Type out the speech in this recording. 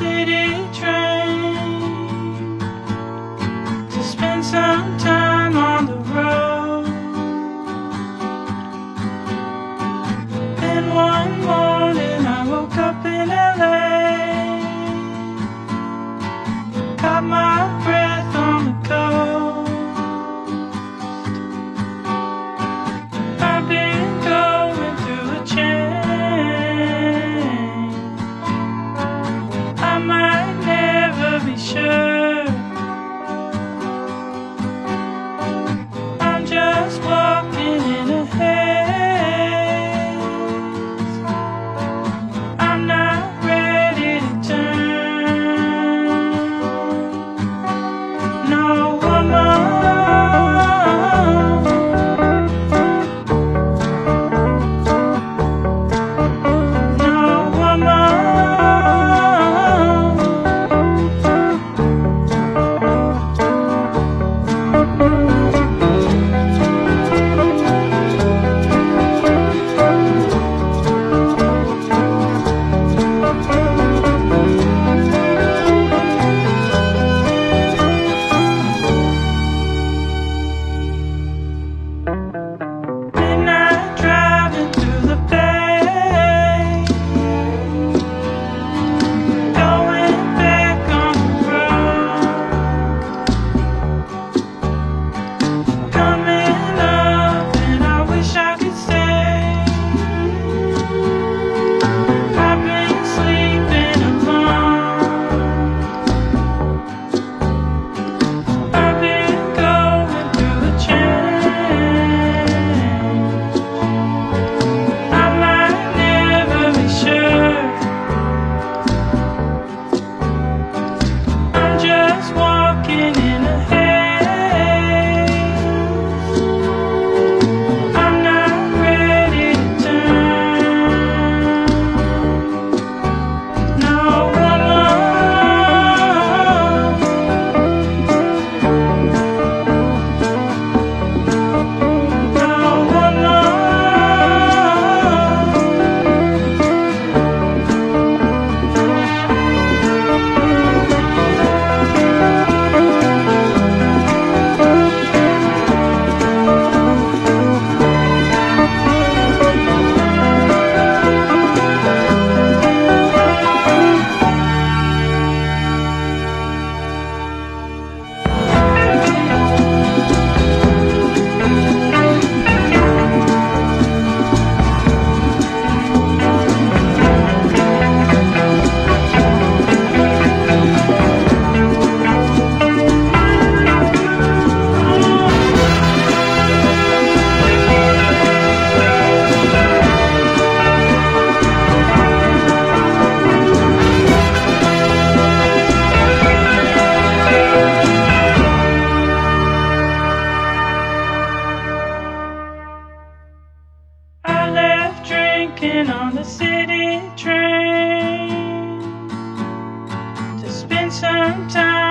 city train to spend some time on the road. Then one morning I woke up in LA, got my on the city train to spend some time.